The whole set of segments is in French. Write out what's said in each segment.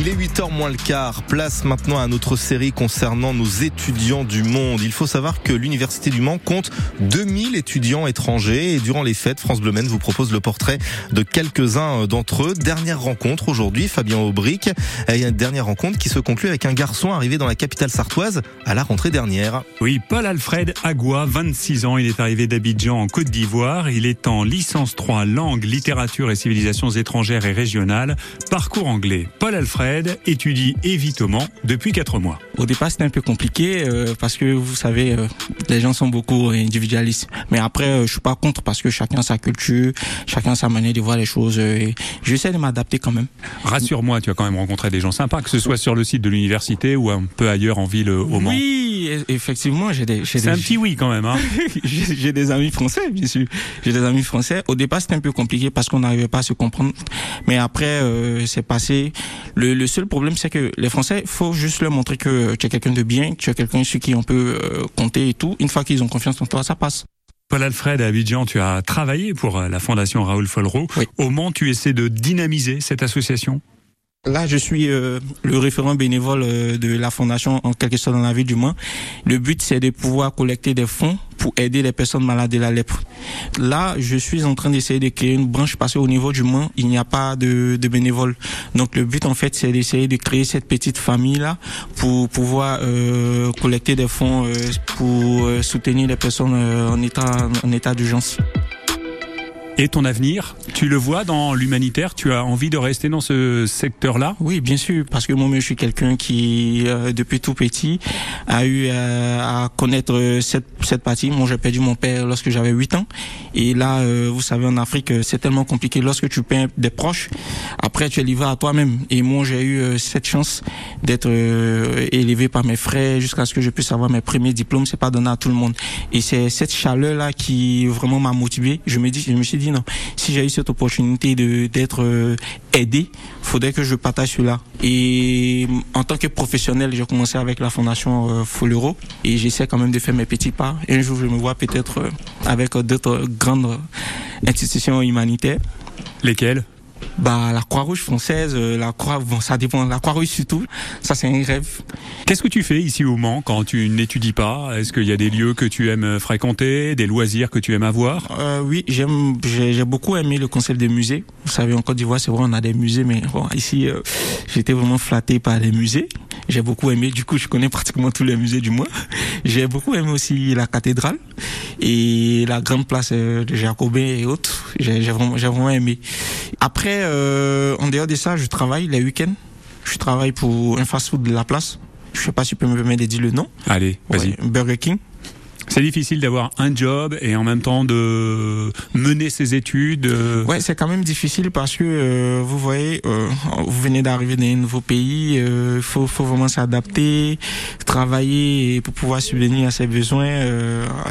Il est 8h moins le quart. Place maintenant à notre série concernant nos étudiants du monde. Il faut savoir que l'Université du Mans compte 2000 étudiants étrangers et durant les fêtes, France Bleu vous propose le portrait de quelques-uns d'entre eux. Dernière rencontre aujourd'hui, Fabien Aubric. Et une dernière rencontre qui se conclut avec un garçon arrivé dans la capitale sartoise à la rentrée dernière. Oui, Paul Alfred Agua, 26 ans. Il est arrivé d'Abidjan en Côte d'Ivoire. Il est en licence 3 langue, littérature et civilisations étrangères et régionales. Parcours anglais. Paul Alfred étudie évitement depuis 4 mois. Au départ, c'était un peu compliqué euh, parce que vous savez, euh, les gens sont beaucoup individualistes. Mais après, euh, je suis pas contre parce que chacun sa culture, chacun sa manière de voir les choses. et J'essaie de m'adapter quand même. Rassure-moi, tu as quand même rencontré des gens sympas, que ce soit sur le site de l'université ou un peu ailleurs en ville au Mans. Oui, effectivement, j'ai des. C'est un petit oui quand même. Hein. j'ai des amis français, bien sûr. J'ai des amis français. Au départ, c'était un peu compliqué parce qu'on n'arrivait pas à se comprendre. Mais après, c'est passé. Le, le seul problème, c'est que les Français, faut juste leur montrer que tu es quelqu'un de bien, que tu es quelqu'un sur qui on peut euh, compter et tout. Une fois qu'ils ont confiance en toi, ça passe. Paul Alfred à Abidjan, tu as travaillé pour euh, la fondation Raoul Follereau. Au Mans, tu essaies de dynamiser cette association? Là, je suis euh, le référent bénévole euh, de la fondation en quelque sorte dans la ville du Mans. Le but, c'est de pouvoir collecter des fonds pour aider les personnes malades de la lèpre. Là, je suis en train d'essayer de créer une branche parce qu'au niveau du Mans, il n'y a pas de, de bénévoles. Donc, le but, en fait, c'est d'essayer de créer cette petite famille-là pour pouvoir euh, collecter des fonds pour soutenir les personnes en état, en état d'urgence. Et ton avenir, tu le vois dans l'humanitaire Tu as envie de rester dans ce secteur-là? Oui, bien sûr, parce que moi-même, je suis quelqu'un qui, euh, depuis tout petit, a eu euh, à connaître cette, cette partie. Moi, j'ai perdu mon père lorsque j'avais 8 ans. Et là, euh, vous savez, en Afrique, c'est tellement compliqué. Lorsque tu perds des proches, après, tu es livré à toi-même. Et moi, j'ai eu cette chance d'être élevé par mes frères jusqu'à ce que je puisse avoir mes premiers diplômes. C'est pas donné à tout le monde. Et c'est cette chaleur-là qui vraiment m'a motivé. Je me dis, je me suis dit, si j'ai eu cette opportunité de d'être euh, aidé, faudrait que je partage cela. Et en tant que professionnel, j'ai commencé avec la fondation euh, et j'essaie quand même de faire mes petits pas. Un jour, je me vois peut-être euh, avec d'autres grandes institutions humanitaires. Lesquelles? Bah la Croix-Rouge française, euh, la Croix, bon ça dépend, la Croix-Rouge surtout, ça c'est un rêve. Qu'est-ce que tu fais ici au Mans quand tu n'étudies pas? Est-ce qu'il y a des lieux que tu aimes fréquenter, des loisirs que tu aimes avoir? Euh, Oui, j'aime, j'ai beaucoup aimé le concept des musées. Vous savez, en Côte d'Ivoire, c'est vrai, on a des musées, mais bon, ici, euh, j'étais vraiment flatté par les musées. J'ai beaucoup aimé, du coup, je connais pratiquement tous les musées du mois. J'ai beaucoup aimé aussi la cathédrale et la grande place euh, de Jacobin et autres. J'ai vraiment, j'ai vraiment aimé. Après, euh, en dehors de ça, je travaille les week-ends. Je travaille pour un fast-food de la place. Je sais pas si tu peux me permettre de dire le nom. Allez, vas-y. Burger King. C'est difficile d'avoir un job et en même temps de mener ses études. Euh. Ouais, c'est quand même difficile parce que euh, vous voyez, euh, vous venez d'arriver dans un nouveau pays, il faut, faut vraiment s'adapter, travailler pour pouvoir subvenir à ses besoins.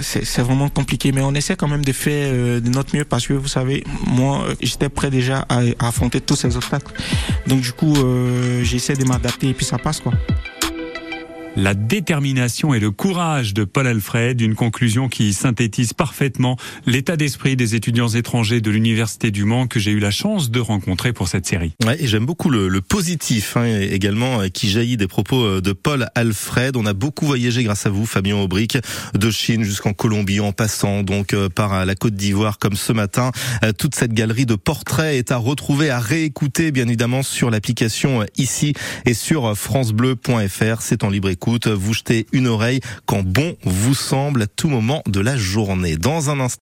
c'est vraiment compliqué, mais on essaie quand même de faire de notre mieux parce que vous savez, moi, j'étais prêt déjà à, à, affronter tous ces obstacles. Donc du coup, j'essaie de m'adapter et puis ça passe quoi la détermination et le courage de Paul Alfred, une conclusion qui synthétise parfaitement l'état d'esprit des étudiants étrangers de l'Université du Mans que j'ai eu la chance de rencontrer pour cette série. Ouais, et j'aime beaucoup le, le positif hein, également euh, qui jaillit des propos euh, de Paul Alfred. On a beaucoup voyagé grâce à vous, Fabien Aubric, de Chine jusqu'en Colombie, en passant donc euh, par la Côte d'Ivoire comme ce matin. Toute cette galerie de portraits est à retrouver, à réécouter bien évidemment sur l'application ici et sur francebleu.fr. C'est en libre écoute vous jetez une oreille quand bon vous semble à tout moment de la journée. Dans un instant,